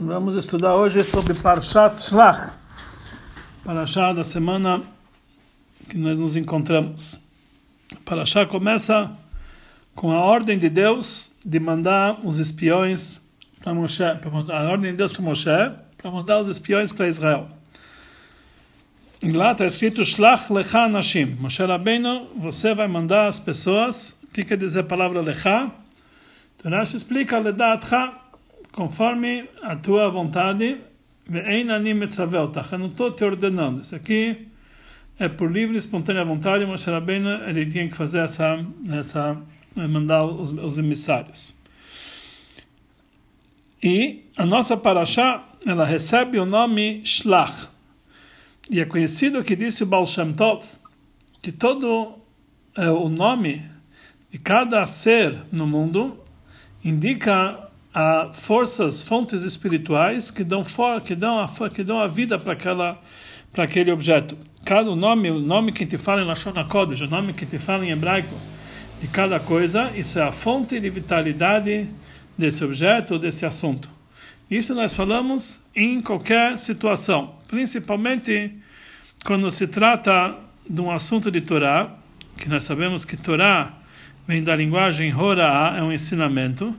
Vamos estudar hoje sobre Parshat Shlach, Parashá da semana que nós nos encontramos. Parashá começa com a ordem de Deus de mandar os espiões para Moshe, a ordem de Deus para Moshe, para mandar os espiões para Israel. E lá está escrito Shlach Lecha Nashim. Moshe Rabbeinu, você vai mandar as pessoas. O que quer dizer a palavra Lecha? Então explica Ledatcha, conforme a tua vontade. Eu não estou te ordenando. Isso aqui é por livre e espontânea vontade. Moshe Rabbeinu, ele tinha que fazer essa, essa mandar os, os emissários. E a nossa paraxá, ela recebe o nome Shlach. E é conhecido que disse o Baal Shem Tov que todo é, o nome de cada ser no mundo indica a forças, fontes espirituais que dão for, que dão a que dão a vida para aquela para aquele objeto. Cada nome, o nome que te fala em Lashon HaKodesh, o nome que te fala em hebraico de cada coisa, isso é a fonte de vitalidade desse objeto, desse assunto. Isso nós falamos em qualquer situação, principalmente quando se trata de um assunto de Torá, que nós sabemos que Torá vem da linguagem Horá, é um ensinamento.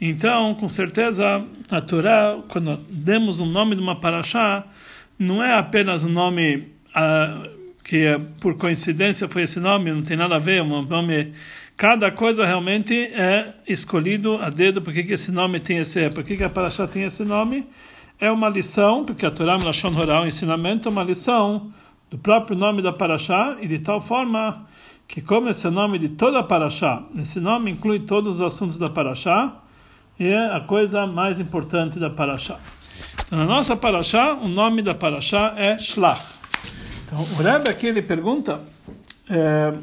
Então, com certeza, a Torá, quando demos um nome de uma paraxá, não é apenas um nome uh, que por coincidência foi esse nome, não tem nada a ver, um nome cada coisa realmente é escolhido a dedo porque que esse nome tem esse porque que a paraxá tem esse nome? É uma lição porque a Torá Lashon Horá o ensinamento é uma lição do próprio nome da paraxá e de tal forma que como esse nome de toda a paraxá esse nome inclui todos os assuntos da paraxá e é a coisa mais importante da paraxá então, na nossa paraxá o nome da paraxá é Shlach então o Rebbe aqui ele pergunta é,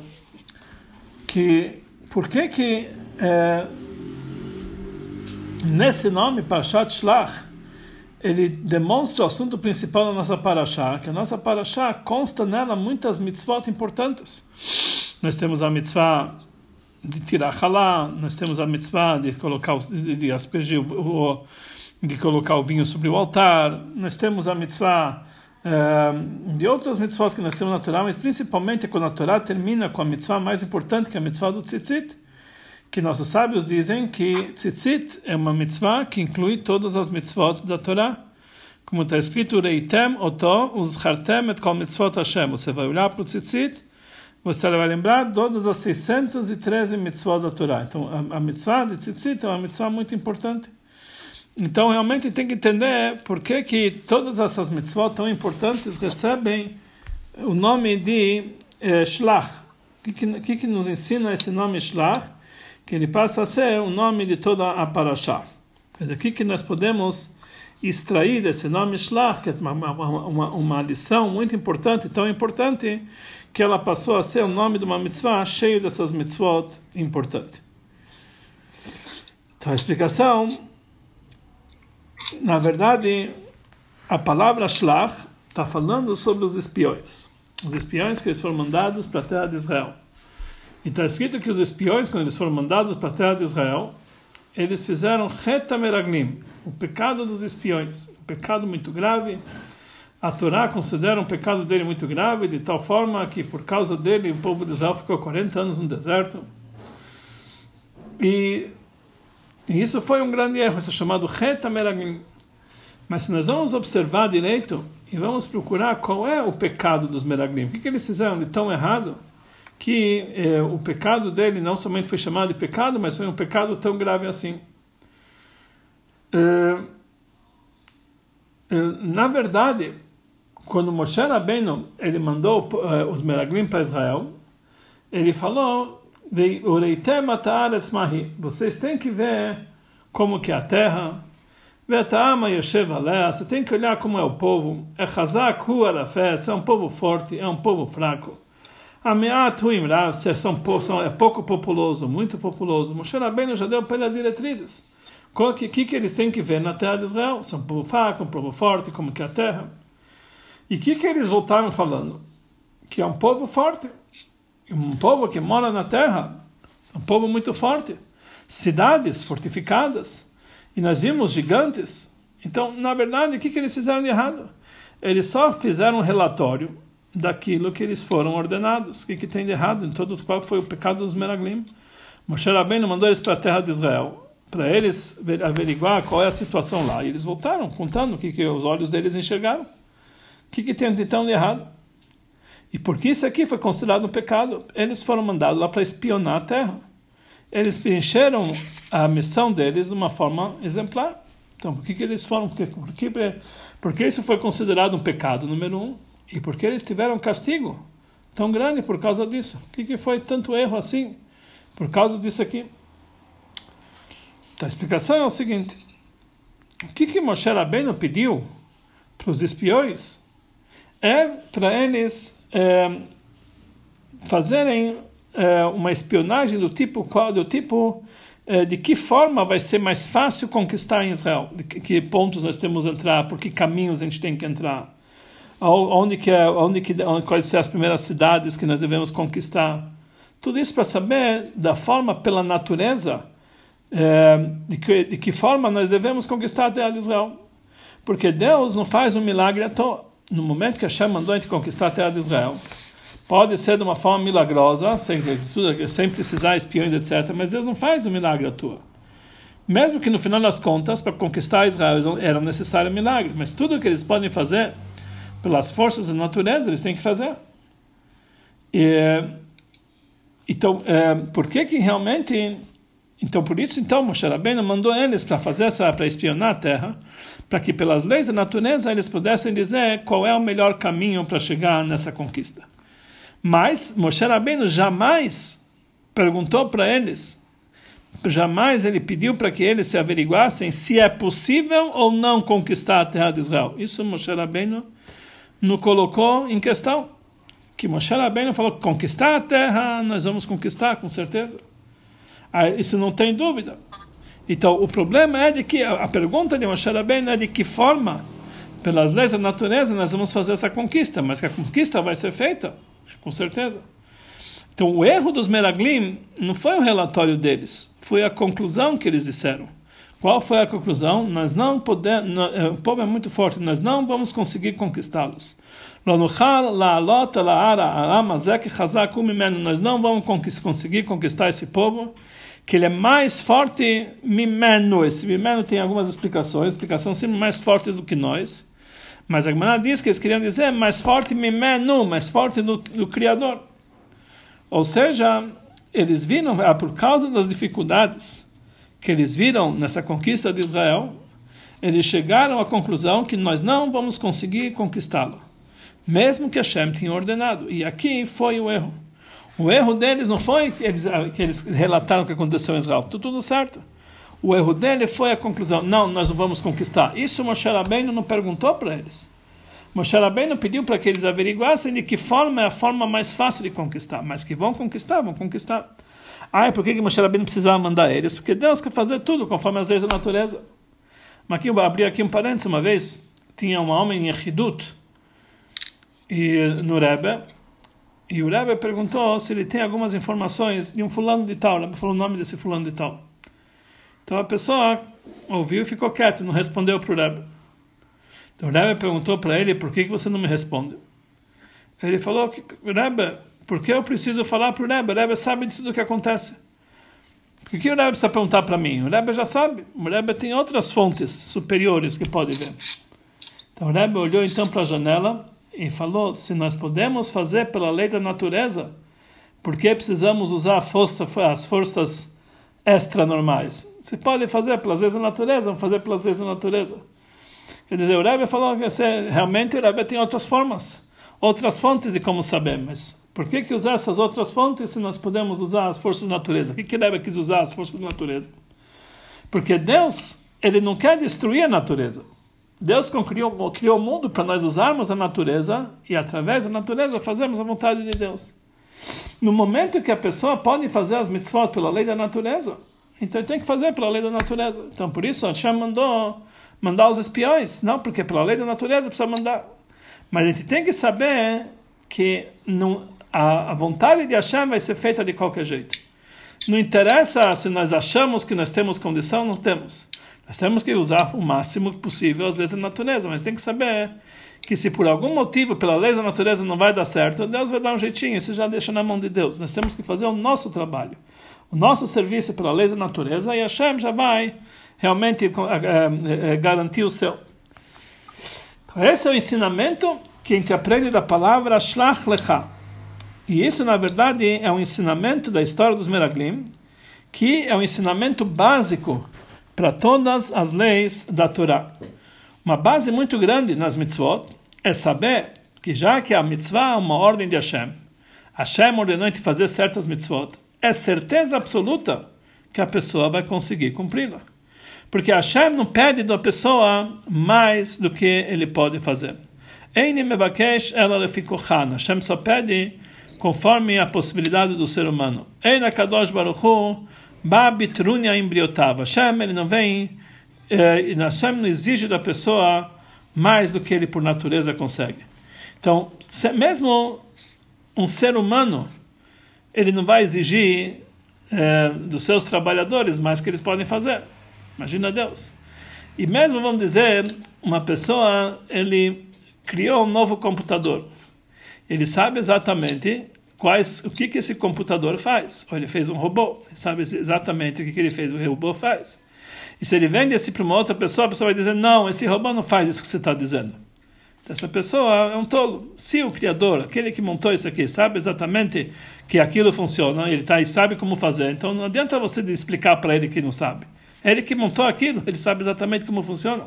que por que que é, nesse nome, Parashat Shlach, ele demonstra o assunto principal da nossa Parashá, que a nossa Parashá consta nela muitas mitzvot importantes. Nós temos a mitzvah de tirar halá, nós temos a mitzvah de colocar, de, de aspergir o, de colocar o vinho sobre o altar, nós temos a mitzvah de outras mitzvot que nós temos na Torá, mas principalmente quando a Torá termina com a mitzvah mais importante, que é a mitzvah do tzitzit, que nossos sábios dizem que tzitzit é uma mitzvah que inclui todas as mitzvot da Torá. Como está escrito, Reitem oto uzchartem et kol mitzvot Hashem. Você vai olhar para o tzitzit, você vai lembrar todas as 613 mitzvot da Torá. Então, a, a mitzvah de tzitzit é uma mitzvah muito importante. Então, realmente tem que entender por que, que todas essas mitzvot tão importantes recebem o nome de eh, Shlach. O que, que, que, nos ensina esse nome Shlach? Que ele passa a ser o nome de toda a Parashá. O que, que nós podemos extrair desse nome Shlach, que é uma, uma, uma lição muito importante, tão importante, que ela passou a ser o nome de uma mitzvah cheio dessas mitzvot importantes. Então, a explicação na verdade, a palavra Shlach está falando sobre os espiões. Os espiões que eles foram mandados para a terra de Israel. E está escrito que os espiões, quando eles foram mandados para a terra de Israel, eles fizeram Retameraglim, o pecado dos espiões, um pecado muito grave. A Torá considera um pecado dele muito grave, de tal forma que por causa dele o povo de Israel ficou 40 anos no deserto. E e isso foi um grande erro, isso é chamado Reta Meraglim. Mas se nós vamos observar direito e vamos procurar qual é o pecado dos Meraglim, o que, que eles fizeram de tão errado que eh, o pecado dele não somente foi chamado de pecado, mas foi um pecado tão grave assim. Eh, eh, na verdade, quando Moshe Rabbeinu ele mandou os Meraglim para Israel, ele falou vocês têm que ver como que é a terra. Você tem que olhar como é o povo. É é um povo forte, é um povo fraco. São é pouco populoso, muito populoso. Moshe Rabbeinu já deu para ele diretrizes. O que, que, que eles têm que ver na terra de Israel? São um povo fraco, um povo forte, como que é a terra. E o que, que eles voltaram falando? Que é um povo forte um povo que mora na terra, um povo muito forte, cidades fortificadas, e nós vimos gigantes, Então, na verdade, o que, que eles fizeram de errado? Eles só fizeram um relatório daquilo que eles foram ordenados. O que, que tem de errado? Em todo qual foi o pecado dos Meraglim. Moshe Rabbeinu mandou eles para a terra de Israel, para eles averiguar qual é a situação lá. E eles voltaram contando o que, que os olhos deles enxergaram. Que, que tem então de errado? E porque isso aqui foi considerado um pecado, eles foram mandados lá para espionar a terra. Eles preencheram a missão deles de uma forma exemplar. Então, por que, que eles foram? Por que, por que isso foi considerado um pecado, número um? E por que eles tiveram castigo tão grande por causa disso? O que, que foi tanto erro assim por causa disso aqui? Então, a explicação é o seguinte: o que, que Moshe Rabbeinu pediu para os espiões é para eles é, fazerem é, uma espionagem do tipo qual do tipo é, de que forma vai ser mais fácil conquistar em Israel? De que, que, pontos nós temos que entrar? Por que caminhos a gente tem que entrar? Que é onde que onde, quais são as primeiras cidades que nós devemos conquistar? Tudo isso para saber da forma pela natureza é, de, que, de que forma nós devemos conquistar a terra de Israel. Porque Deus não faz um milagre à toa no momento que Hashem mandou a gente conquistar a terra de Israel, pode ser de uma forma milagrosa, sem, sem precisar espiões, etc. Mas Deus não faz o um milagre à tua. Mesmo que no final das contas, para conquistar Israel era necessário um milagre, mas tudo que eles podem fazer pelas forças da natureza, eles têm que fazer. E, então, é, por que que realmente então, por isso, então, Moshe Rabbeinu mandou eles para fazer essa, para espionar a terra, para que pelas leis da natureza eles pudessem dizer qual é o melhor caminho para chegar nessa conquista. Mas Moshe Rabbeinu jamais perguntou para eles, jamais ele pediu para que eles se averiguassem se é possível ou não conquistar a terra de Israel. Isso Moshe Rabbeinu não colocou em questão. Que Moshe Rabbeinu falou conquistar a terra, nós vamos conquistar com certeza. Ah, isso não tem dúvida. Então, o problema é de que a pergunta de Moshe Rabbeinu é de que forma, pelas leis da natureza, nós vamos fazer essa conquista, mas que a conquista vai ser feita, com certeza. Então, o erro dos Meraglim não foi o relatório deles, foi a conclusão que eles disseram. Qual foi a conclusão? Nós não podemos, eh, o povo é muito forte, nós não vamos conseguir conquistá-los. Nós não vamos conseguir conquistar esse povo que ele é mais forte mimeno. Esse mimeno tem algumas explicações, explicações sempre mais fortes do que nós. Mas a Gemara diz que eles queriam dizer mais forte mimeno, mais forte do, do Criador. Ou seja, eles viram, ah, por causa das dificuldades que eles viram nessa conquista de Israel, eles chegaram à conclusão que nós não vamos conseguir conquistá-lo, mesmo que Hashem tenha ordenado. E aqui foi o erro. O erro deles não foi que eles, que eles relataram o que aconteceu em Israel. Tudo, tudo certo. O erro dele foi a conclusão. Não, nós não vamos conquistar. Isso Moshe Rabbeinu não perguntou para eles. Moshe Rabbeinu pediu para que eles averiguassem de que forma é a forma mais fácil de conquistar. Mas que vão conquistar, vão conquistar. Ah, por que, que Moshe Rabbeinu precisava mandar eles? Porque Deus quer fazer tudo conforme as leis da natureza. Mas aqui eu vou abrir aqui um parênteses. Uma vez tinha um homem em Echidut, e no Rebbe, e o Rebbe perguntou se ele tem algumas informações de um fulano de tal. Ele falou o nome desse fulano de tal. Então a pessoa ouviu e ficou quieto, não respondeu para o Rebbe. Então o Rebbe perguntou para ele, por que, que você não me responde? Ele falou, Rebbe, por que eu preciso falar para o Rebbe? O Rebbe sabe disso do que acontece. Por que o Rebbe precisa perguntar para mim? O Rebbe já sabe. O Rebbe tem outras fontes superiores que pode ver. Então o Rebbe olhou então para a janela e falou: se nós podemos fazer pela lei da natureza, por que precisamos usar força, as forças extra-normais? Se pode fazer pelas leis da natureza, vamos fazer pelas leis da natureza. Quer dizer, o Rebbe falou que realmente o Rebbe tem outras formas, outras fontes de como saber, mas por que, que usar essas outras fontes se nós podemos usar as forças da natureza? Por que, que o Rebbe quis usar as forças da natureza? Porque Deus, ele não quer destruir a natureza. Deus criou, criou o mundo para nós usarmos a natureza e através da natureza fazermos a vontade de Deus. No momento que a pessoa pode fazer as mitzvot pela lei da natureza, então ele tem que fazer pela lei da natureza. Então por isso Hashem mandou mandar os espiões, não porque pela lei da natureza precisa mandar. Mas a gente tem que saber que não, a, a vontade de Hashem vai ser feita de qualquer jeito. Não interessa se nós achamos que nós temos condição, não temos. Nós temos que usar o máximo possível as leis da natureza, mas tem que saber que se por algum motivo, pela lei da natureza, não vai dar certo, Deus vai dar um jeitinho, isso já deixa na mão de Deus. Nós temos que fazer o nosso trabalho, o nosso serviço pela lei da natureza, e Hashem já vai realmente é, é, garantir o seu. Então, esse é o ensinamento que a gente aprende da palavra Shlach Lecha. E isso, na verdade, é um ensinamento da história dos Meraglim, que é um ensinamento básico para todas as leis da Torá. Uma base muito grande nas mitzvot é saber que já que a mitzvah é uma ordem de Hashem, Hashem ordenou de fazer certas mitzvot, é certeza absoluta que a pessoa vai conseguir cumpri-la. Porque Hashem não pede da pessoa mais do que ele pode fazer. Hashem só pede conforme a possibilidade do ser humano. Eina Kadosh Baruch Hu, Babitrunya embriotava. Hashem, ele não vem e Hashem não exige da pessoa mais do que ele por natureza consegue. Então, mesmo um ser humano, ele não vai exigir é, dos seus trabalhadores mais que eles podem fazer. Imagina Deus. E mesmo, vamos dizer, uma pessoa, ele criou um novo computador. Ele sabe exatamente quais, o que, que esse computador faz. Ou ele fez um robô, sabe exatamente o que, que ele fez, o robô faz. E se ele vende esse para uma outra pessoa, a pessoa vai dizer: Não, esse robô não faz isso que você está dizendo. Essa pessoa é um tolo. Se o criador, aquele que montou isso aqui, sabe exatamente que aquilo funciona, ele tá, e sabe como fazer, então não adianta você explicar para ele que não sabe. É ele que montou aquilo, ele sabe exatamente como funciona.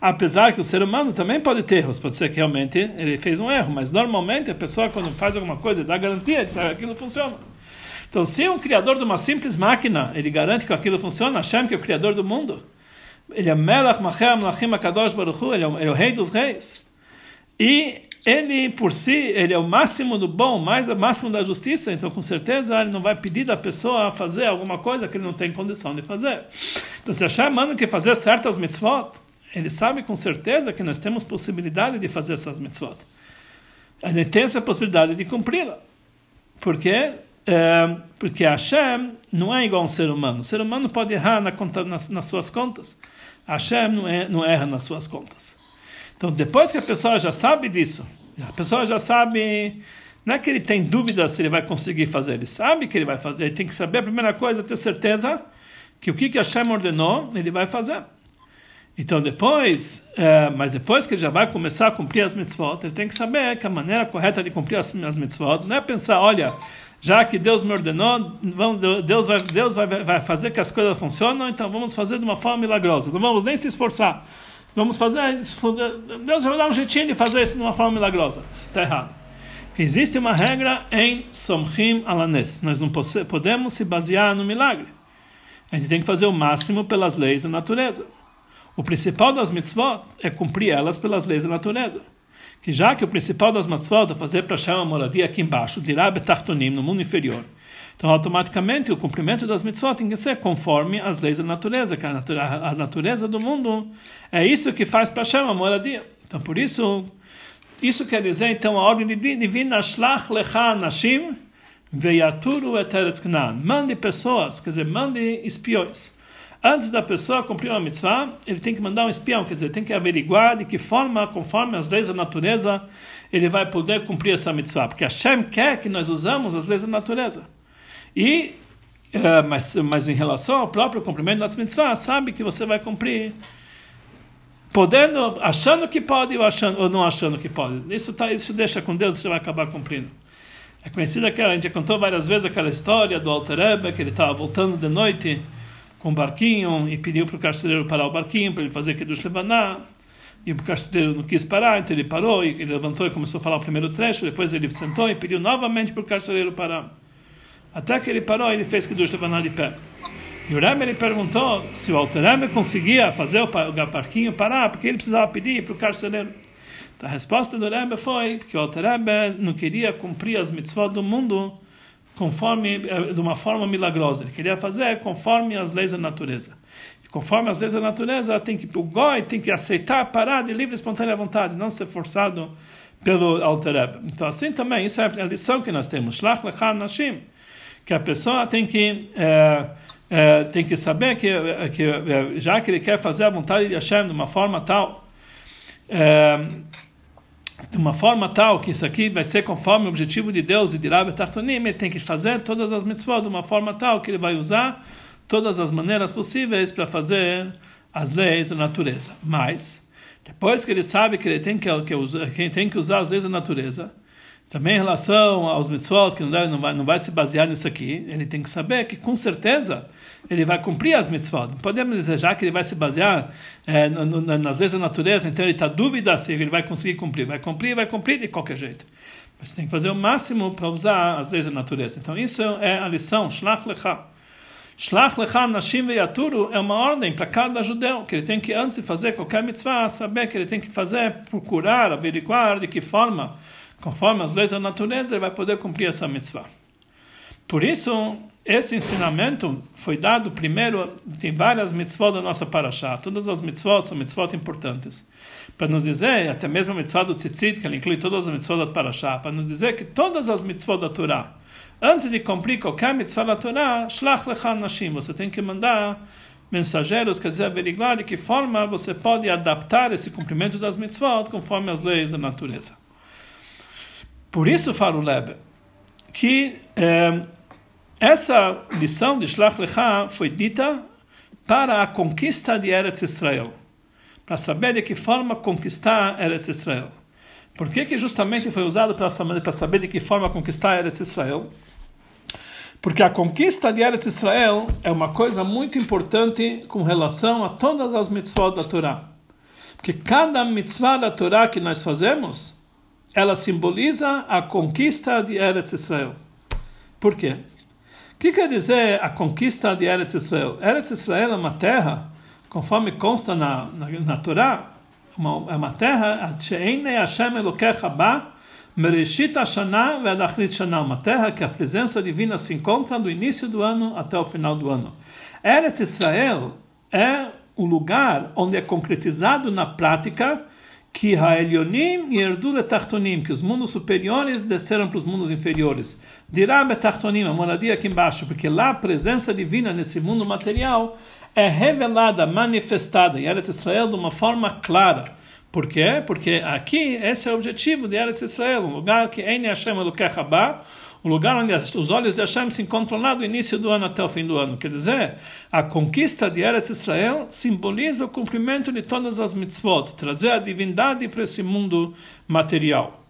Apesar que o ser humano também pode ter erros, pode ser que realmente ele fez um erro, mas normalmente a pessoa, quando faz alguma coisa, dá garantia, sabe que aquilo funciona. Então, se um criador de uma simples máquina, ele garante que aquilo funciona, Hashem, que é o criador do mundo, ele é Melach Machem Lachim Akadosh Baruch é ele é o rei dos reis. E ele, por si, ele é o máximo do bom, mais o máximo da justiça, então com certeza ele não vai pedir da pessoa fazer alguma coisa que ele não tem condição de fazer. Então, se Hashem manda que fazer certas mitzvot, ele sabe com certeza que nós temos possibilidade de fazer essas mitzvot. Ele tem essa possibilidade de cumpri-la. Porque é, porque Hashem não é igual a um ser humano. O ser humano pode errar na conta, nas, nas, suas contas. Hashem não, é, não erra nas suas contas. Então, depois que a pessoa já sabe disso, a pessoa já sabe. Não é que ele tem dúvida se ele vai conseguir fazer, ele sabe que ele vai fazer. Ele tem que saber, a primeira coisa, ter certeza que o que, que Hashem ordenou, ele vai fazer. Então, depois, é, mas depois que ele já vai começar a cumprir as mitzvot, ele tem que saber que a maneira correta de cumprir as, as mitzvot não é pensar, olha já que Deus me ordenou, Deus, vai, Deus vai, vai fazer que as coisas funcionem, então vamos fazer de uma forma milagrosa. Não vamos nem se esforçar. Vamos fazer. Deus vai dar um jeitinho de fazer isso de uma forma milagrosa. Isso está errado. Porque existe uma regra em Somchim Alanes. Nós não podemos se basear no milagre. A gente tem que fazer o máximo pelas leis da natureza. O principal das mitzvot é cumprir elas pelas leis da natureza que já que o principal das mitzvot é fazer para Hashem uma moradia aqui embaixo, dirá betachtonim, no mundo inferior, então automaticamente o cumprimento das mitzvot tem que ser conforme as leis da natureza, que a natureza, a natureza do mundo é isso que faz para Hashem uma moradia. Então por isso, isso quer dizer então a ordem divina, shlach lecha nashim veyaturu et Mande pessoas, quer dizer, mande espiões Antes da pessoa cumprir uma mitzvah, ele tem que mandar um espião, quer dizer, tem que averiguar de que forma, conforme as leis da natureza, ele vai poder cumprir essa mitzvah. Porque Hashem quer que nós usamos as leis da natureza. E, uh, mas, mas em relação ao próprio cumprimento das mitzvah, sabe que você vai cumprir podendo, achando que pode ou, achando, ou não achando que pode. Isso, tá, isso deixa com Deus, você vai acabar cumprindo. É conhecida aquela, a gente já contou várias vezes aquela história do Alter que ele estava voltando de noite com o barquinho e pediu para o carcereiro parar o barquinho para ele fazer Kiddush Levaná. E o carcereiro não quis parar, então ele parou e ele levantou e começou a falar o primeiro trecho. Depois ele sentou e pediu novamente para o carcereiro parar. Até que ele parou, ele fez Kiddush Levaná de pé. E o Rebbe ele perguntou se o Alter conseguia fazer o barquinho parar, porque ele precisava pedir para o carcereiro. Então, a resposta do Rebbe foi que o Alter não queria cumprir as mitzvot do mundo conforme eh, de uma forma milagrosa. Ele queria fazer conforme as leis da natureza. Conforme as leis da natureza, tem que o goi tem que aceitar, parar de livre espontânea vontade, não ser forçado pelo Alter Então assim também, isso é a lição que nós temos. Shlach nashim, que a pessoa tem que é, é, tem que saber que, que, já que ele quer fazer a vontade de Hashem de uma forma tal, é, de uma forma tal que isso aqui vai ser conforme o objetivo de Deus e de Rabbi Tartonim, ele tem que fazer todas as mitzvot de uma forma tal que ele vai usar todas as maneiras possíveis para fazer as leis da natureza. Mas, depois que ele sabe que ele tem que, que, que tem que usar as leis da natureza, também em relação aos mitzvot, que não, deve, não, vai, não vai se basear nisso aqui, ele tem que saber que, com certeza, ele vai cumprir as mitzvot. Podemos desejar que ele vai se basear é, no, no, nas leis da natureza, então ele está dúvida se ele vai conseguir cumprir. Vai cumprir, vai cumprir de qualquer jeito. Mas tem que fazer o máximo para usar as leis da natureza. Então, isso é a lição, Shlach Lecha. Shlach Lecha Nashim Veyaturu é uma ordem para cada judeu, que ele tem que, antes de fazer qualquer mitzvah, saber que ele tem que fazer, procurar, averiguar de que forma conforme as leis da natureza, ele vai poder cumprir essa mitzvah. Por isso, esse ensinamento foi dado primeiro, tem várias mitzvot da nossa paraxá. Todas as mitzvot são mitzvot importantes. Para nos dizer, até mesmo a mitzvah do tzitzit, que ela inclui todas as mitzvot da paraxá, para nos dizer que todas as mitzvot da Torá, antes de cumprir qualquer mitzvah da Torá, shlach lechan nashim, você tem que mandar mensageiros, quer dizer, averiguar de que forma você pode adaptar esse cumprimento das mitzvot conforme as leis da natureza. Por isso, fala o Lebe, que eh, essa lição de Shlach Lecha foi dita para a conquista de Eretz Israel, para saber de que forma conquistar Eretz Israel. Por que, que justamente foi usado para saber de que forma conquistar Eretz Israel? Porque a conquista de Eretz Israel é uma coisa muito importante com relação a todas as mitzvot da Torá. Porque cada mitzvah da Torá que nós fazemos, ela simboliza a conquista de Eretz Israel. Por quê? O que quer dizer a conquista de Eretz Israel? Eretz Israel é uma terra, conforme consta na, na, na Torá, uma, é uma terra, uma terra que a presença divina se encontra do início do ano até o final do ano. Eretz Israel é o lugar onde é concretizado na prática que Haelionim yerdu letachtonim, que os mundos superiores desceram para os mundos inferiores. Dirá betachtonim, a moradia aqui embaixo, porque lá a presença divina nesse mundo material é revelada, manifestada em Eretz Israel de uma forma clara. Por quê? Porque aqui esse é o objetivo de Eretz Israel, um lugar que Ein Hashem Elokech Haba, o lugar onde os olhos de Hashem se encontram lá do início do ano até o fim do ano. Quer dizer, a conquista de Eretz Israel simboliza o cumprimento de todas as mitzvot, trazer a divindade para esse mundo material.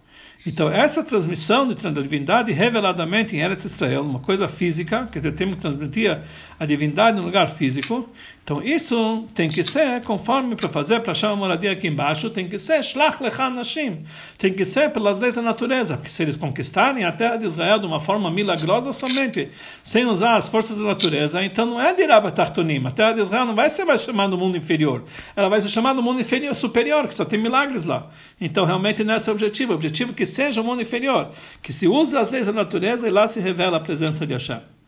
Então, essa transmissão de divindade reveladamente em Eretz Israel, uma coisa física, que temos que transmitir a divindade no lugar físico, então isso tem que ser conforme para fazer para achar uma moradia aqui embaixo, tem que ser shlach lechan nashim, tem que ser pelas leis da natureza, porque se eles conquistarem a terra de Israel de uma forma milagrosa somente, sem usar as forças da natureza, então não é de Tartonim, a terra de Israel não vai ser mais chamada mundo inferior, ela vai ser chamada mundo inferior, superior, que só tem milagres lá. Então realmente não é esse o objetivo, o objetivo é que seja o mundo inferior, que se use as leis da natureza e lá se revela a presença de Hashem.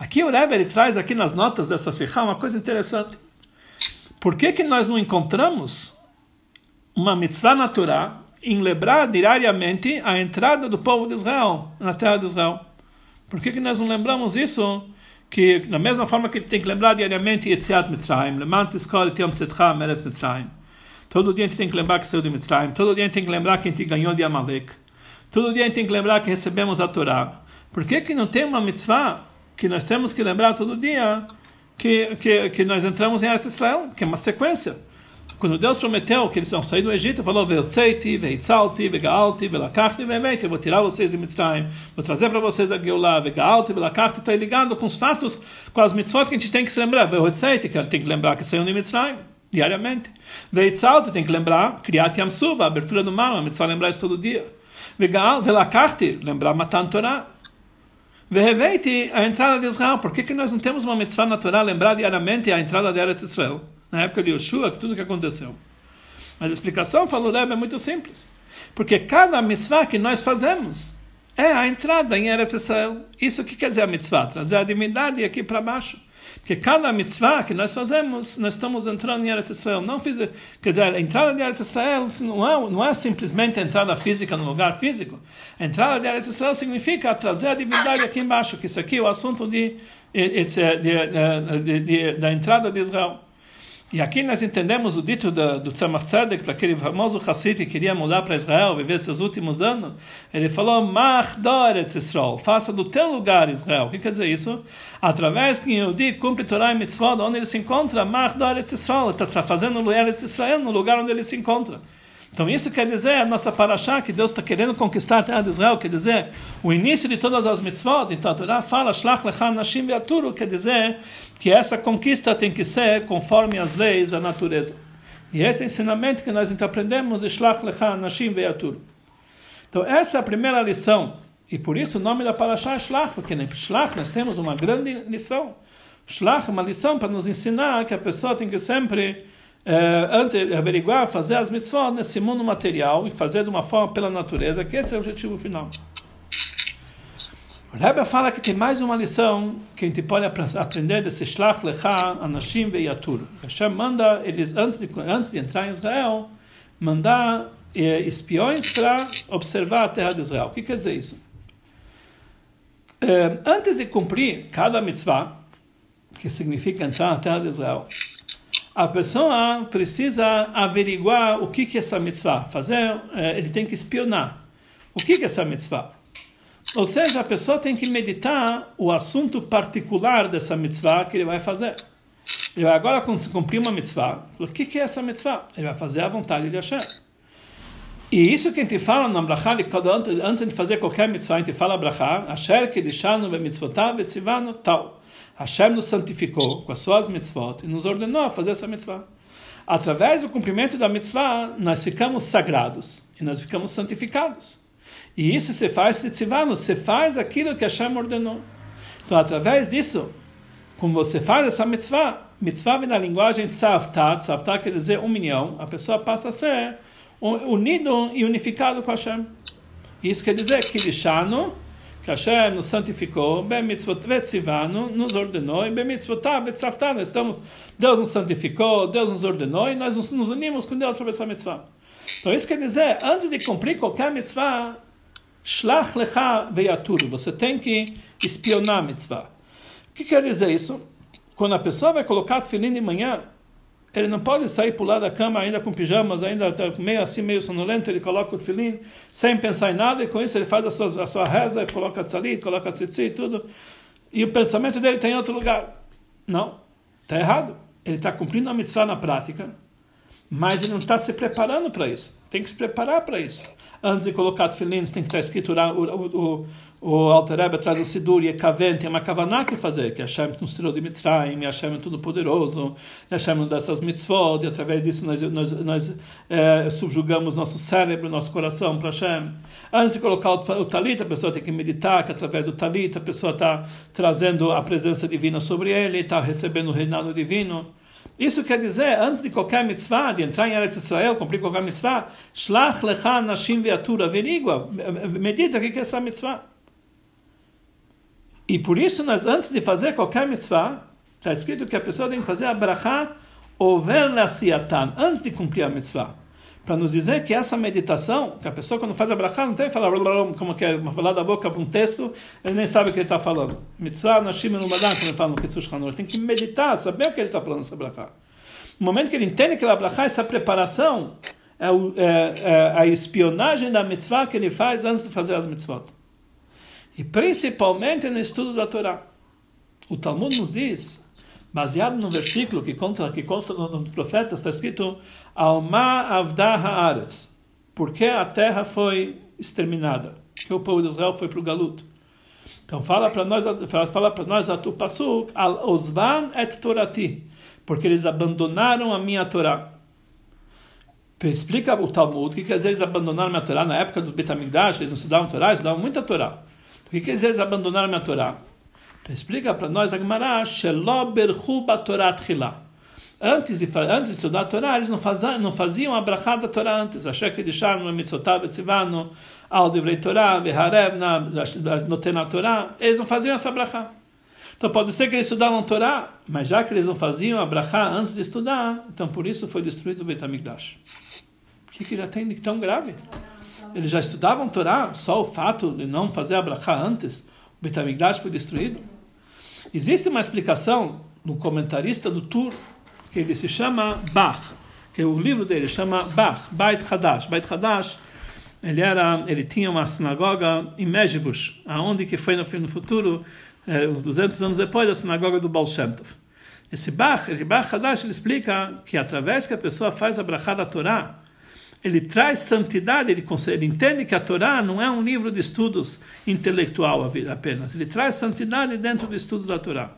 Aqui o Rebbe ele traz aqui nas notas dessa Sikha uma coisa interessante. Por que, que nós não encontramos uma mitzvah natural em lembrar diariamente a entrada do povo de Israel na terra de Israel? Por que, que nós não lembramos isso? Que da mesma forma que tem que lembrar diariamente Yetziat Mitzrayim, Lemant Iskol Yom Setcha Meretz Mitzrayim. Todo dia a gente tem que lembrar que saiu de Mitzrayim. Todo dia a gente tem que lembrar que a gente ganhou de Amalek. Todo dia a gente tem que lembrar que recebemos a Torá. Por que, que não tem uma mitzvah que nós temos que lembrar todo dia que, que, que nós entramos em Eretz Israel, que é uma sequência. Quando Deus prometeu que eles vão sair do Egito, falou: Ve'otzeiti, ve'itzalti, ve'ga'alti, ve'lakachti, ve'emeti. Eu vou tirar vocês de Mitzrayim, vou trazer para vocês a Geulah, ve'ga'alti, ve'lakachti. Está ligado com os fatos, com as mitzvot que a gente tem que se lembrar. Ve'otzeiti, que tem que lembrar que saiu de Mitzrayim diariamente. Ve'itzalti, tem que lembrar Kriyat Yamsuva, abertura do mar, a mitzvah lembrar isso todo dia. Ve'lakachti, lembrar Matan Torah. Veheveiti, a entrada de Israel. Por que, que nós não temos uma mitzvah natural lembrar diariamente a entrada de Eretz Israel? Na época de Yoshua, tudo que aconteceu. Mas a explicação, falou Rebbe, é muito simples. Porque cada mitzvah que nós fazemos é a entrada em Eretz Israel. Isso que quer dizer a mitzvah? Trazer a divindade aqui para baixo. Que cada mitzvah que nós fazemos, nós estamos entrando em Eretz Israel. Não fiz, quer dizer, a entrada de Eretz Israel não é, não é simplesmente a entrada física no lugar físico. A entrada de Eretz Israel significa trazer a divindade aqui embaixo, que isso aqui é o assunto de, de, de, de da entrada de Israel. E aqui nós entendemos o dito do, do Tzemach Tzedek, para aquele famoso Hassid que queria mudar para Israel, viver seus últimos anos. Ele falou, Mach Doretz Israel, faça do teu lugar Israel. O que quer dizer isso? Através que Yehudi cumpre Torah e Mitzvot, onde ele se encontra, Mach Doretz Israel, está fazendo o Israel no lugar onde ele se encontra. Então isso quer dizer, a nossa paraxá, que Deus está querendo conquistar a terra de Israel, quer dizer, o início de todas as mitzvot, então a Torá fala, Shlach lecha nashim be'aturu, quer dizer que essa conquista tem que ser conforme as leis da natureza. E esse é ensinamento que nós aprendemos de Shlach lecha nashim be'aturu. Então essa é a primeira lição, e por isso o nome da paraxá é Shlach, porque em Shlach nós temos uma grande lição. Shlach é uma lição para nos ensinar que a pessoa tem que sempre é, averiguar, fazer as mitzvot nesse mundo material e fazer de uma forma pela natureza, que esse é o objetivo final. O Rebbe fala que tem mais uma lição que a gente pode aprender desse Shlach Lecha Anashim Veyatur. Hashem manda eles, antes de, antes de entrar em Israel, mandar eh, espiões para observar a terra de Israel. O que quer dizer isso? Eh, antes de cumprir cada mitzvah, que significa entrar na terra de Israel, a pessoa precisa averiguar o que, que é essa mitzvah. Fazer, é, ele tem que espionar. O que, que é essa mitzvah? Ou seja, a pessoa tem que meditar o assunto particular dessa mitzvah que ele vai fazer. Ele vai agora cumprir uma mitzvah. O que, que é essa mitzvah? Ele vai fazer a vontade de Hashem. E isso que a gente fala na brachá, antes de fazer qualquer mitzvah, a gente fala brachá, Asher kedishanu mitzvotav betzivanu tal. Hashem nos santificou com as suas mitzvot e nos ordenou a fazer essa mitzvah. Através do cumprimento da mitzvah, nós ficamos sagrados e nós ficamos santificados. E isso se faz tzivano, você faz aquilo que Hashem ordenou. Então, através disso, como você faz essa mitzvah, mitzvah vem na linguagem tzavta, tzavta quer dizer união, a pessoa passa a ser unido e unificado com Hashem. Isso quer dizer que lixano que Hashem nos santificou, bem mitzvot nos ordenou, e bem mitzvotav vetzavtanu, estamos, Deus nos santificou, Deus nos ordenou, e nós nos, nos unimos com Deus através dessa mitzvah. Então isso quer dizer, antes de cumprir qualquer mitzvah, shlach lecha veyaturu, você tem que espionar a mitzvah. O que quer dizer isso? Quando a pessoa vai colocar tefilim de manhã, ele não pode sair pular da cama ainda com pijamas, ainda tá meio assim, meio sonolento, ele coloca o filim sem pensar em nada, e com isso ele faz a sua, a sua reza, coloca tzalit, coloca tzitzi e tudo, e o pensamento dele está em outro lugar. Não, está errado. Ele está cumprindo a mitzvah na prática, mas ele não está se preparando para isso. Tem que se preparar para isso. Antes de colocar tefilim, tem que estar escrito o, o, o o Alter Rebbe traz o Sidur e Kaven, tem uma Kavaná que fazer, que Hashem nos tirou de Mitzrayim, Hashem é tudo poderoso, Hashem nos dá essas mitzvot, e através disso nós, nós, nós é, subjugamos nosso cérebro, nosso coração para Hashem. Antes de colocar o, o a pessoa tem que meditar, que através do talit a pessoa está trazendo a presença divina sobre ele, está recebendo o reinado divino. Isso quer dizer, antes de qualquer mitzvah, de entrar em Eretz Israel, cumprir qualquer mitzvah, shlach lecha nashim ve'atura, averigua, medita o que é essa mitzvah. E por isso, nós, antes de fazer qualquer mitzvah, está escrito que a pessoa tem que fazer a brachá over siatan, antes de cumprir a mitzvah. Para nos dizer que essa meditação, que a pessoa quando faz a brachá não tem que falar como que é, falar da boca para um texto, ele nem sabe o que ele está falando. Mitzvah, nashim no madan, como ele fala no Kitsush Hanor. Tem que meditar, saber o que ele está falando nessa brachá. No momento que ele entende que a brachá, essa preparação, é, é, é a espionagem da mitzvah que ele faz antes de fazer as mitzvot e principalmente no estudo da Torá. O Talmud nos diz, baseado no versículo que consta, que consta no, profeta, está escrito Alma Avda Haaretz, porque a terra foi exterminada, que o povo de Israel foi para o galuto. Então fala para nós, fala para nós a tu al osvan et torati, porque eles abandonaram a minha Torá. Explica o Talmud que quer dizer eles abandonaram a minha Torá na época do Betamigdash, eles não estudavam Torá, eles estudavam muita Torá. O que eles abandonaram a minha Torá? Então, explica para nós a Gemara, Antes de, antes de estudar a Torá, eles não faziam, não faziam a brachá da Torá antes. Achei que deixaram no mitzotav etzivano, al divrei Torá, veharevna, noten a Torá. Eles não faziam essa brachá. Então pode ser que eles estudavam Torá, mas já que eles não faziam a brachá antes de estudar, então por isso foi destruído o Beit HaMikdash. O que, que já tem de tão grave? Eles já estudavam Torá, só o fato de não fazer a brachá antes, o Beit HaMikdash foi destruído? Existe uma explicação no comentarista do Tur, que ele se chama Bach, que o livro dele chama Bach, Beit Hadash. Beit Hadash, ele, era, ele tinha uma sinagoga em Mejibush, aonde que foi no, no futuro é, uns 200 anos depois da sinagoga do Baal Shem Tov. Esse Bach, esse Bach Hadash, ele explica que através que a pessoa faz a brachá da Torá, ele traz santidade, ele, ele entende que a Torá não é um livro de estudos intelectual apenas, ele traz santidade dentro do estudo da Torá.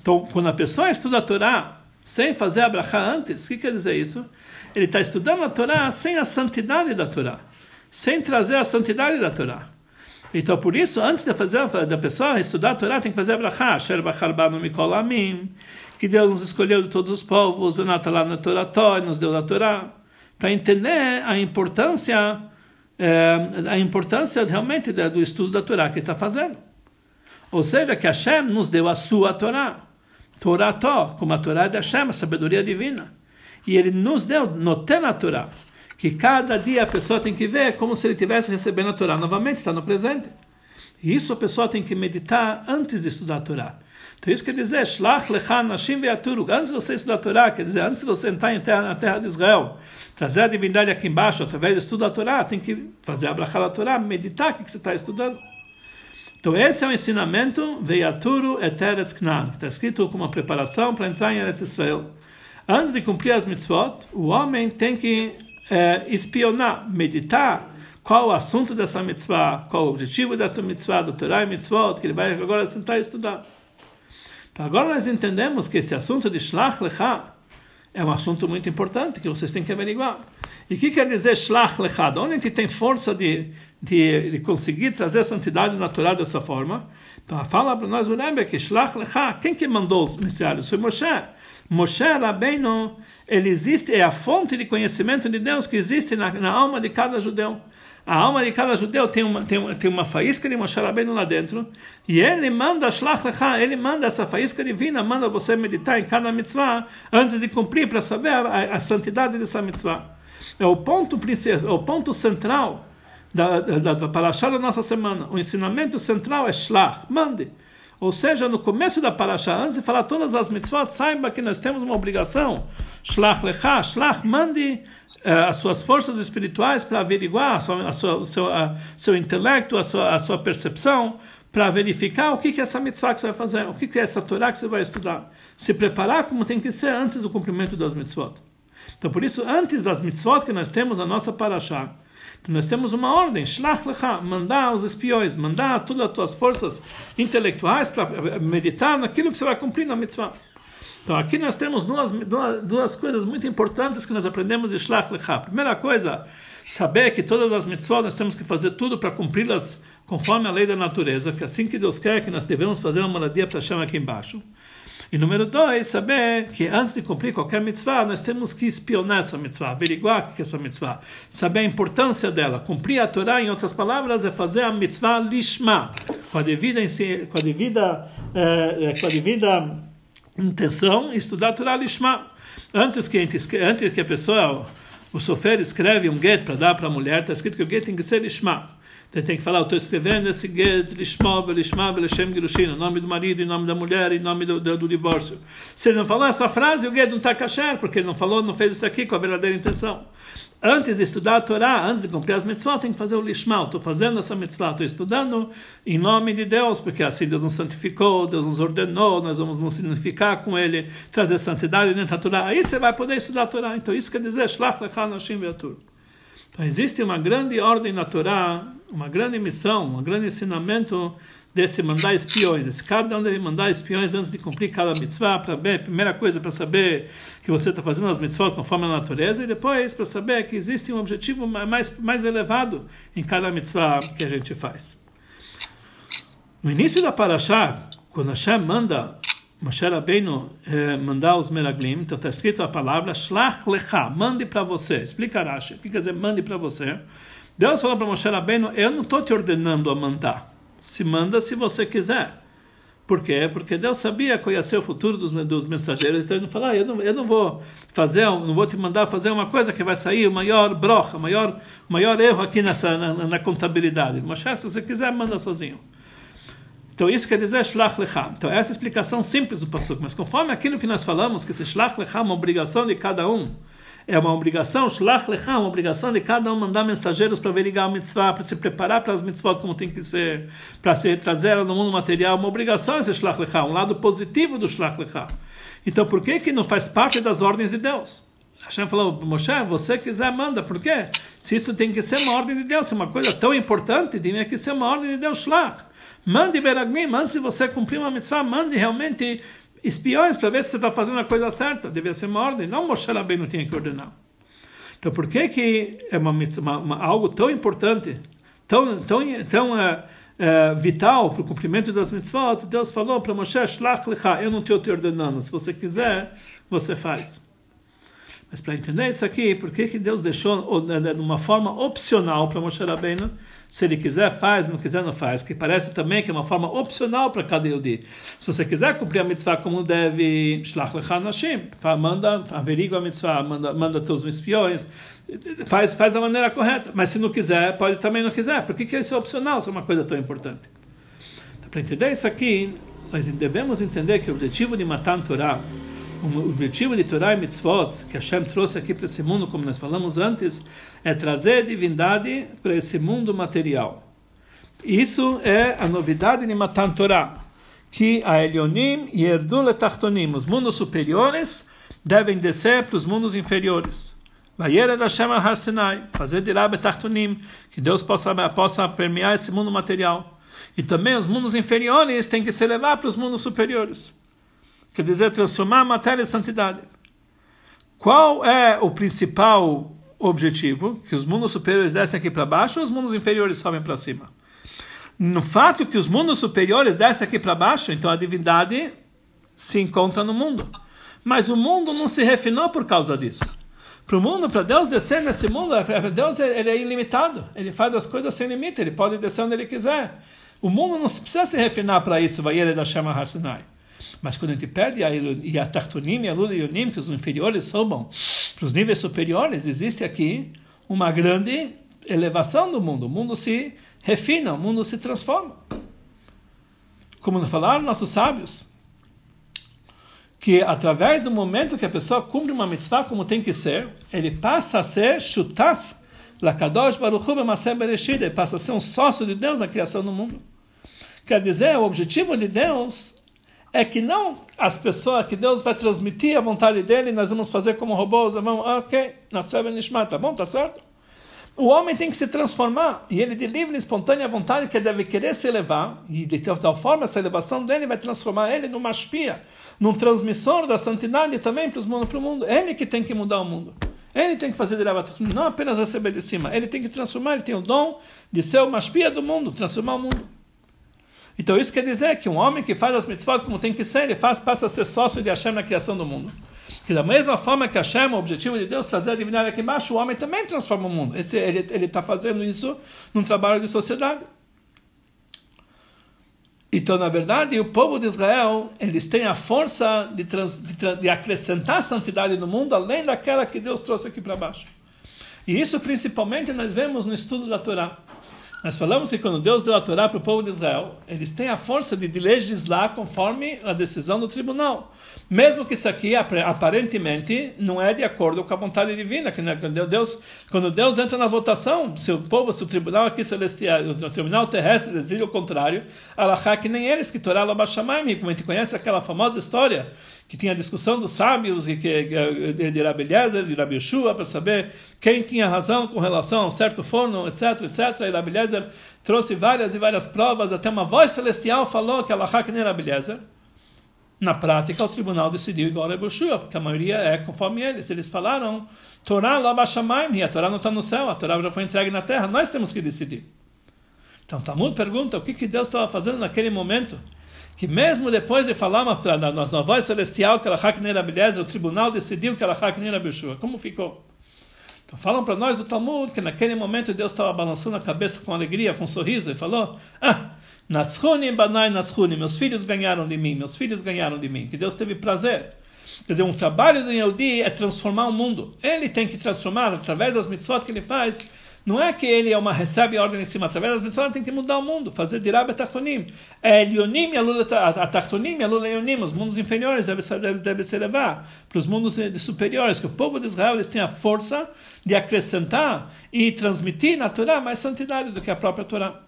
Então, quando a pessoa estuda a Torá sem fazer a brachá antes, o que quer dizer isso? Ele está estudando a Torá sem a santidade da Torá, sem trazer a santidade da Torá. Então, por isso, antes de fazer da pessoa estudar a Torá, tem que fazer a brachá, Asher bacharbanu mikol que Deus nos escolheu de todos os povos, venatalá na Torá, nos deu a Torá, para entender a importância, é, a importância realmente do estudo da Torá que ele está fazendo. Ou seja, que Hashem nos deu a sua Torá, Torá Tó, como a Torá de Hashem, a sabedoria divina. E ele nos deu, noten a Torá que cada dia a pessoa tem que ver como se ele estivesse recebendo a Torá novamente, está no presente. E isso a pessoa tem que meditar antes de estudar a Torá. Então isso quer dizer, Shlach lechan nashim ve'aturuk. Antes de você estudar a Torá, quer dizer, antes de você entrar terra, na terra de Israel, trazer a divindade aqui embaixo, através do estudo da Torá, tem que fazer a brachá da Torá, meditar o que você está estudando. Então esse é o ensinamento ve'aturu eteretz knan, que está escrito como uma preparação para entrar em Eretz Israel. Antes de cumprir as mitzvot, o homem tem que é, espionar, meditar qual o assunto dessa mitzvah, qual o objetivo dessa mitzvah, do Torah e mitzvot, que ele vai agora sentar e estudar. Agora nós entendemos que esse assunto de Shlach Lecha é um assunto muito importante que vocês têm que averiguar. E o que quer dizer Shlach Lecha? De onde a gente tem força de, de, de conseguir trazer a santidade natural dessa forma? Então, fala para nós o Rebbe que Shlach Lecha, quem que mandou os missionários? Foi Moshe. Moshe Rabbeinu, ele existe, é a fonte de conhecimento de Deus que existe na, na alma de cada judeu. A alma de cada judeu tem uma, tem uma, tem uma faísca de Moshe Rabbeinu lá dentro, e ele manda Shlach Lecha, ele manda essa faísca divina, manda você meditar em cada mitzvah antes de cumprir, para saber a, a, santidade dessa mitzvah. É o ponto, é o ponto central da, da, da Parashá da nossa semana. O ensinamento central é Shlach, mande. Ou seja, no começo da Parashá, antes de falar todas as mitzvot, saiba que nós temos uma obrigação. Shlach lecha, shlach, mande as suas forças espirituais para averiguar a sua, a sua, o seu, a, seu intelecto, a sua, a sua percepção, para verificar o que, que é essa mitzvah que você vai fazer, o que, que é essa Torá que você vai estudar. Se preparar como tem que ser antes do cumprimento das mitzvot. Então, por isso, antes das mitzvot que nós temos na nossa Parashá, nós temos uma ordem, shlach lecha, mandar os espiões, mandar todas as tuas forças intelectuais para meditar naquilo que você vai cumprir na mitzvah. Então aqui nós temos duas, duas, duas coisas muito importantes que nós aprendemos de shlach lecha. Primeira coisa, saber que todas as mitzvot nós temos que fazer tudo para cumpri-las conforme a lei da natureza, que assim que Deus quer que nós devemos fazer uma moradia para chama aqui embaixo. E número dois, saber que antes de cumprir qualquer mitzvah, nós temos que espionar essa mitzvah, averiguar o que é essa mitzvah, saber a importância dela. Cumprir a Torá, em outras palavras, é fazer a mitzvah lishma, com a devida, com a devida, é, com a devida intenção, estudar a Torá lishma. Antes que, antes que a pessoa, o sofer escreve um get para dar para a mulher, está escrito que o get tem que ser lishma. Você tem que falar, eu estou escrevendo esse get, lishma, lishma, leshem girushin, o nome do marido, em nome da mulher, em nome do, do, do divórcio. Se ele não falou essa frase, o get não está kasher, porque ele não falou, não fez isso aqui com a verdadeira intenção. Antes de estudar a Torá, antes de cumprir as mitzvot, tem que fazer o lishma. Estou fazendo essa mitzvah, estou estudando em nome de Deus, porque assim Deus nos santificou, Deus nos ordenou, nós vamos nos significar com Ele, trazer santidade dentro da Torá. Aí você vai poder estudar a Torá. Então isso quer dizer, shlach lecha ve'atur. Então existe uma grande ordem na Torá, uma grande missão, um grande ensinamento desse mandar espiões. Esse um deve mandar espiões antes de cumprir cada mitzvah, para ver, primeira coisa, para saber que você está fazendo as mitzvot conforme a natureza, e depois para saber que existe um objetivo mais, mais elevado em cada mitzvah que a gente faz. No início da Parashá, quando Hashem manda Moshe Rabbeinu eh, mandar os meraglim, então está escrito a palavra shlach lecha, mande para você. Explica Rashi, o que quer dizer mande para você? Deus falou para Moshe Rabbeinu, eu não estou te ordenando a mandar. Se manda se você quiser. Por quê? Porque Deus sabia qual ia ser o futuro dos, dos mensageiros. Então ele não falou, ah, eu, não, eu não vou fazer, não vou te mandar fazer uma coisa que vai sair o maior brocha, o maior, maior erro aqui nessa, na, na contabilidade. Moshe, se você quiser, manda sozinho. Então isso quer dizer shlach lecha. Então essa é a explicação simples do pasuk. Mas conforme aquilo que nós falamos, que esse shlach lecha é uma obrigação de cada um, é uma obrigação, shlach lecha, uma obrigação de cada um mandar mensageiros para verificar a mitzvah, para se preparar para as mitzvot como tem que ser, para se trazer no mundo material, uma obrigação esse shlach lecha, um lado positivo do shlach lecha. Então por que que não faz parte das ordens de Deus? Hashem falou, Moshe, você quiser, manda. Por quê? Se isso tem que ser uma ordem de Deus, é uma coisa tão importante, tem que ser uma ordem de Deus, shlach. Mande beragmim, mande se você cumprir uma mitzvah, mande realmente espiões para ver se você está fazendo a coisa certa. Devia ser uma ordem, não Moshe Rabbeinu tinha que ordenar. Então, por que que é uma, uma, uma algo tão importante, tão, tão, tão uh, uh, vital para o cumprimento das mitzvot? Deus falou para Moshe, Shlach lecha, eu não estou te ordenando, se você quiser, você faz. Mas para entender isso aqui, por que que Deus deixou de uma forma opcional para Moshe Rabbeinu? Se ele quiser, faz, não quiser, não faz. Que parece também que é uma forma opcional para cada Yudi. Se você quiser cumprir a mitzvah como deve, shlach lecha nashim, manda, averigua a mitzvah, manda, manda teus espiões, faz, faz da maneira correta. Mas se não quiser, pode também não quiser. Por que, que isso é opcional se é uma coisa tão importante? Então, para entender isso aqui, nós devemos entender que o objetivo de matar a Torá o objetivo de Torah e Mitzvot, que Hashem trouxe aqui para esse mundo, como nós falamos antes, é trazer divindade para esse mundo material. Isso é a novidade de Matan Torah, que a Elionim e Erdul Letachtonim, os mundos superiores, devem descer para os mundos inferiores. Vayera da Shema Har Sinai, fazer de lá Betachtonim, que Deus possa, possa permear esse mundo material. E também os mundos inferiores têm que se levar para os mundos superiores. Quer dizer, transformar a matéria em santidade. Qual é o principal objetivo? Que os mundos superiores descem aqui para baixo ou os mundos inferiores sobem para cima? No fato que os mundos superiores descem aqui para baixo, então a divindade se encontra no mundo. Mas o mundo não se refinou por causa disso. Para o mundo, para Deus descer nesse mundo, Deus ele é ilimitado. Ele faz as coisas sem limite. Ele pode descer onde ele quiser. O mundo não precisa se refinar para isso. Vai ele da chama Harsinai. Mas quando a gente pede a, e a Tartunim e a Lula Yonim, que os inferiores sobam para os níveis superiores, existe aqui uma grande elevação do mundo. O mundo se refina, o mundo se transforma. Como falaram nossos sábios, que através do momento que a pessoa cumpre uma mitzvah como tem que ser, ele passa a ser shutaf, lakadosh baruch hu bereshit, ele passa a ser um sócio de Deus na criação do mundo. Quer dizer, o objetivo de Deus é que não as pessoas que Deus vai transmitir a vontade dele, nós vamos fazer como robôs, vamos, ah, ok, nasceu Nishma, tá bom, tá certo? O homem tem que se transformar, e ele de livre e espontânea vontade que deve querer se elevar, e de tal forma essa elevação dele vai transformar ele numa espia, num transmissor da santidade também para, o mundo. Ele que tem que mudar o mundo. Ele tem que fazer de não apenas receber de cima, ele tem que transformar, ele tem o dom de ser uma espia do mundo, transformar o mundo. Então isso quer dizer que um homem que faz as mitzvot como tem que ser, ele faz, passa a ser sócio de Hashem na criação do mundo. Que da mesma forma que Hashem, o objetivo de Deus, trazer a divindade aqui embaixo, o homem também transforma o mundo. Esse, ele está fazendo isso num trabalho de sociedade. Então, na verdade, o povo de Israel, eles têm a força de, trans, de, de acrescentar santidade no mundo, além daquela que Deus trouxe aqui para baixo. E isso, principalmente, nós vemos no estudo da Torá. Nós falamos que quando Deus deu a Torá para o povo de Israel, eles têm a força de legislar conforme a decisão do tribunal. Mesmo que isso aqui aparentemente não é de acordo com a vontade divina, que quando Deus, quando Deus entra na votação, se o povo, se o tribunal aqui celestial, o tribunal terrestre decide o contrário, Allah que nem eles que Torá Labashamayim, como a gente conhece aquela famosa história que tinha a discussão dos sábios que, que, de Rabi Eliezer, de Rabi para saber quem tinha razão com relação a um certo forno, etc, etc. E Rabi trouxe várias e várias provas, até uma voz celestial falou que Allah que nem Rabi. Na prática, o tribunal decidiu igual a Rabi porque a maioria é conforme eles. Eles falaram, Torá Labashamaim, a Torá não está no céu, a Torá já foi entregue na terra, nós temos que decidir. Então, Talmud pergunta o que, que Deus estava fazendo naquele momento que mesmo depois de falar na, na voz celestial que ela o tribunal decidiu que ela Como ficou? Então falam para nós do Talmud que naquele momento Deus estava balançando a cabeça com alegria, com um sorriso, e falou: Ah, Banai, Natschunim. Meus filhos ganharam de mim, meus filhos ganharam de mim. Que Deus teve prazer. Quer dizer, um trabalho do Yehudi é transformar o mundo. Ele tem que transformar através das mitzvot que ele faz não é que ele é uma recebe ordem em cima através das mitzvot, tem que mudar o mundo, fazer dirab atartonim. É Elionim e atartonim e alula os mundos inferiores devem deve, deve se levar para os mundos superiores, que o povo de Israel eles têm a força de acrescentar e transmitir na Torá mais santidade do que a própria Torá.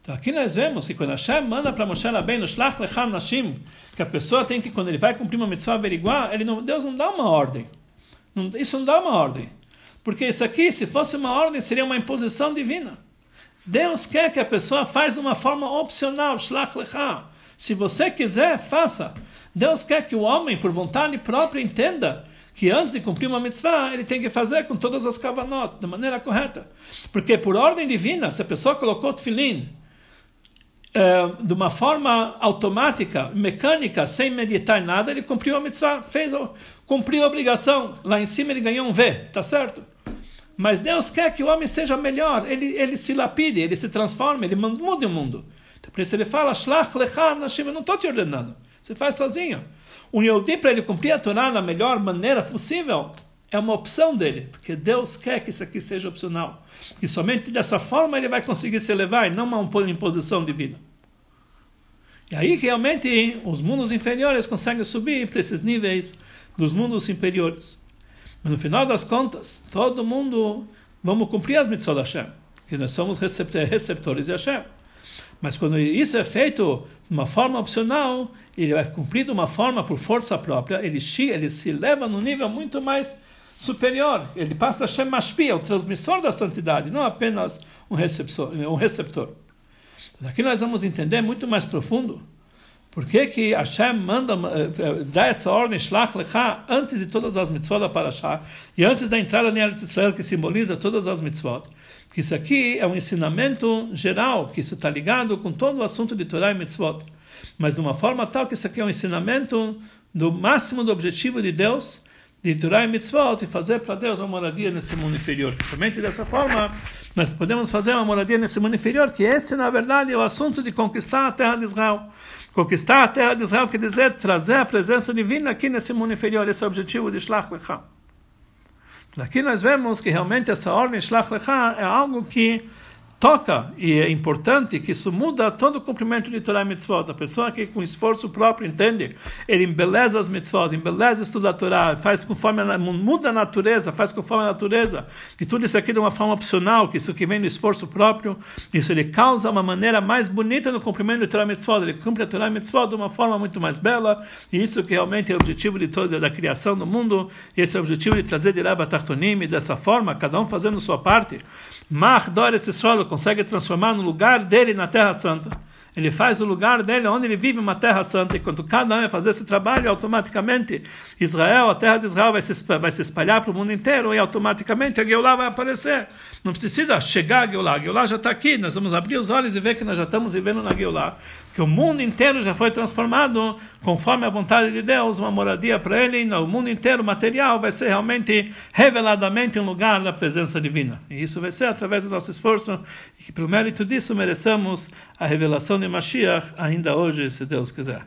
Então aqui nós vemos que quando Hashem manda para Moshe Rabbeinu, Shlach Lechan Nashim, que a pessoa tem que, quando ele vai cumprir uma mitzvah averiguar, ele não, Deus não dá uma ordem. Não, isso não dá uma ordem. Porque isso aqui, se fosse uma ordem, seria uma imposição divina. Deus quer que a pessoa faça de uma forma opcional, shlach lecha. Se você quiser, faça. Deus quer que o homem, por vontade própria, entenda que antes de cumprir uma mitzvah, ele tem que fazer com todas as kavanot, da maneira correta. Porque por ordem divina, se a pessoa colocou tefilin é, de uma forma automática, mecânica, sem meditar nada, ele cumpriu a mitzvah, fez, cumpriu a obrigação. Lá em cima ele ganhou um V, tá certo? Mas Deus quer que o homem seja melhor, ele, ele se lapide, ele se transforme, ele mude o mundo. Então, por isso ele fala, Shlach lecha nashim, eu não estou te ordenando, você faz sozinho. O Yehudi, para ele cumprir a Torá da melhor maneira possível, é uma opção dele, porque Deus quer que isso aqui seja opcional. Que somente dessa forma ele vai conseguir se elevar e não uma imposição divina. E aí realmente os mundos inferiores conseguem subir para esses níveis dos mundos superiores. Mas no final das contas, todo mundo vamos cumprir as mitzvot da Hashem, que nós somos receptores de Hashem. Mas quando isso é feito de uma forma opcional, ele vai cumprir de uma forma por força própria, ele, ele se leva num nível muito mais superior. Ele passa a Hashem Mashpia, o transmissor da santidade, não apenas um receptor. Um receptor. Aqui nós vamos entender muito mais profundo por que, que Hashem manda, uh, dá essa ordem, Shlach Lecha, antes de todas as mitzvot da Parashá, e antes da entrada em Eretz Israel, que simboliza todas as mitzvot? Que isso aqui é um ensinamento geral, que isso está ligado com todo o assunto de Torah e mitzvot. Mas de uma forma tal que isso aqui é um ensinamento do máximo do objetivo de Deus, de Torah e mitzvot, e fazer para Deus uma moradia nesse mundo inferior. Somente dessa forma nós podemos fazer uma moradia nesse mundo inferior, que esse, na verdade, é o assunto de conquistar a terra de Israel. Conquistar a terra de Israel quer dizer trazer a presença divina aqui nesse mundo inferior. Esse é o objetivo de Shlach Lecha. Aqui nós vemos que realmente essa ordem Shlach Lecha é algo que toca, e é importante que isso muda todo o cumprimento de Torah e Mitzvot. A pessoa que com esforço próprio entende, ele embeleza as Mitzvot, embeleza estuda a Torah, faz conforme, muda a natureza, faz conforme a natureza, que tudo isso aqui de uma forma opcional, que isso que vem do esforço próprio, isso ele causa uma maneira mais bonita no cumprimento de Torah e Mitzvot, ele cumpre a Torah e Mitzvot de uma forma muito mais bela, e isso que realmente é o objetivo de toda da criação do mundo, e esse é o objetivo de trazer de Rabba Tartonim, dessa forma, cada um fazendo sua parte. Mach Doretz Israel, consegue transformar no lugar dele na Terra Santa. Ele faz o lugar dele onde ele vive uma terra santa. E quando cada um vai fazer esse trabalho, automaticamente Israel, a terra de Israel, vai se, vai se espalhar para o mundo inteiro e automaticamente a Geulah vai aparecer. Não precisa chegar a Geulah. A Geulah já está aqui. Nós vamos abrir os olhos e ver que nós já estamos vivendo na Geulah. Que o mundo inteiro já foi transformado conforme a vontade de Deus, uma moradia para ele. No mundo inteiro, material, vai ser realmente reveladamente um lugar da presença divina. E isso vai ser através do nosso esforço e que, pelo mérito disso, mereçamos a revelação de Mashiach ainda hoje, se Deus quiser.